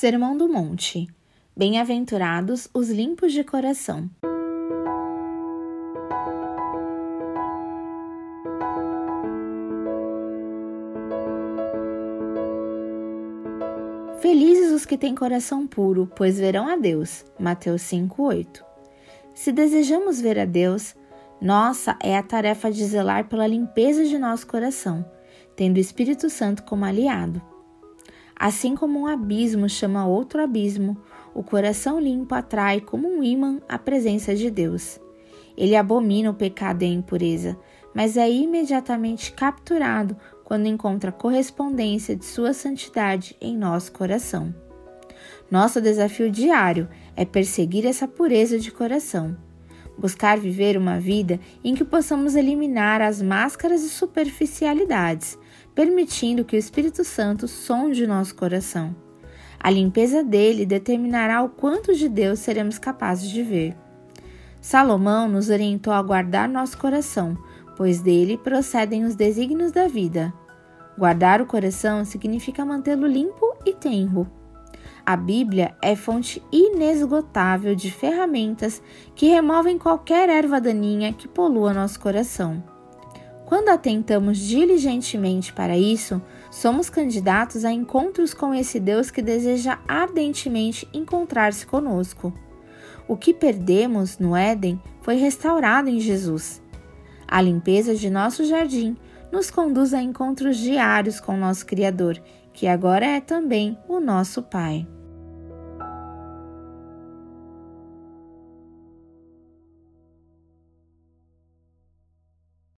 Sermão do Monte. Bem-aventurados os limpos de coração. Felizes os que têm coração puro, pois verão a Deus. Mateus 5:8. Se desejamos ver a Deus, nossa é a tarefa de zelar pela limpeza de nosso coração, tendo o Espírito Santo como aliado. Assim como um abismo chama outro abismo, o coração limpo atrai como um ímã a presença de Deus. Ele abomina o pecado e a impureza, mas é imediatamente capturado quando encontra correspondência de sua santidade em nosso coração. Nosso desafio diário é perseguir essa pureza de coração, buscar viver uma vida em que possamos eliminar as máscaras e superficialidades, permitindo que o Espírito Santo sonde nosso coração. A limpeza dele determinará o quanto de Deus seremos capazes de ver. Salomão nos orientou a guardar nosso coração, pois dele procedem os desígnios da vida. Guardar o coração significa mantê-lo limpo e tenro. A Bíblia é fonte inesgotável de ferramentas que removem qualquer erva daninha que polua nosso coração. Quando atentamos diligentemente para isso, somos candidatos a encontros com esse Deus que deseja ardentemente encontrar-se conosco. O que perdemos no Éden foi restaurado em Jesus. A limpeza de nosso jardim nos conduz a encontros diários com nosso Criador, que agora é também o nosso Pai.